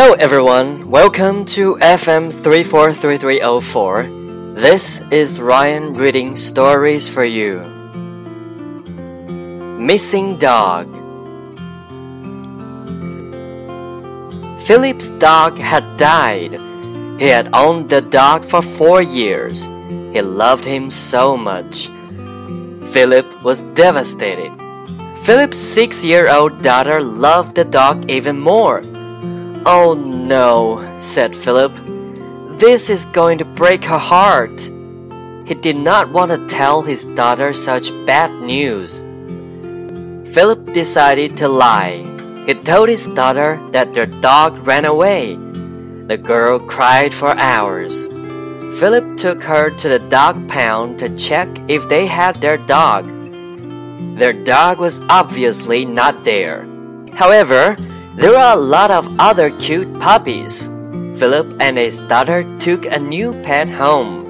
Hello everyone, welcome to FM 343304. This is Ryan reading stories for you. Missing Dog Phillip's dog had died. He had owned the dog for four years. He loved him so much. Phillip was devastated. Phillip's six year old daughter loved the dog even more. Oh no, said Phillip. This is going to break her heart. He did not want to tell his daughter such bad news. Phillip decided to lie. He told his daughter that their dog ran away. The girl cried for hours. Phillip took her to the dog pound to check if they had their dog. Their dog was obviously not there. However, there are a lot of other cute puppies. Phillip and his daughter took a new pet home.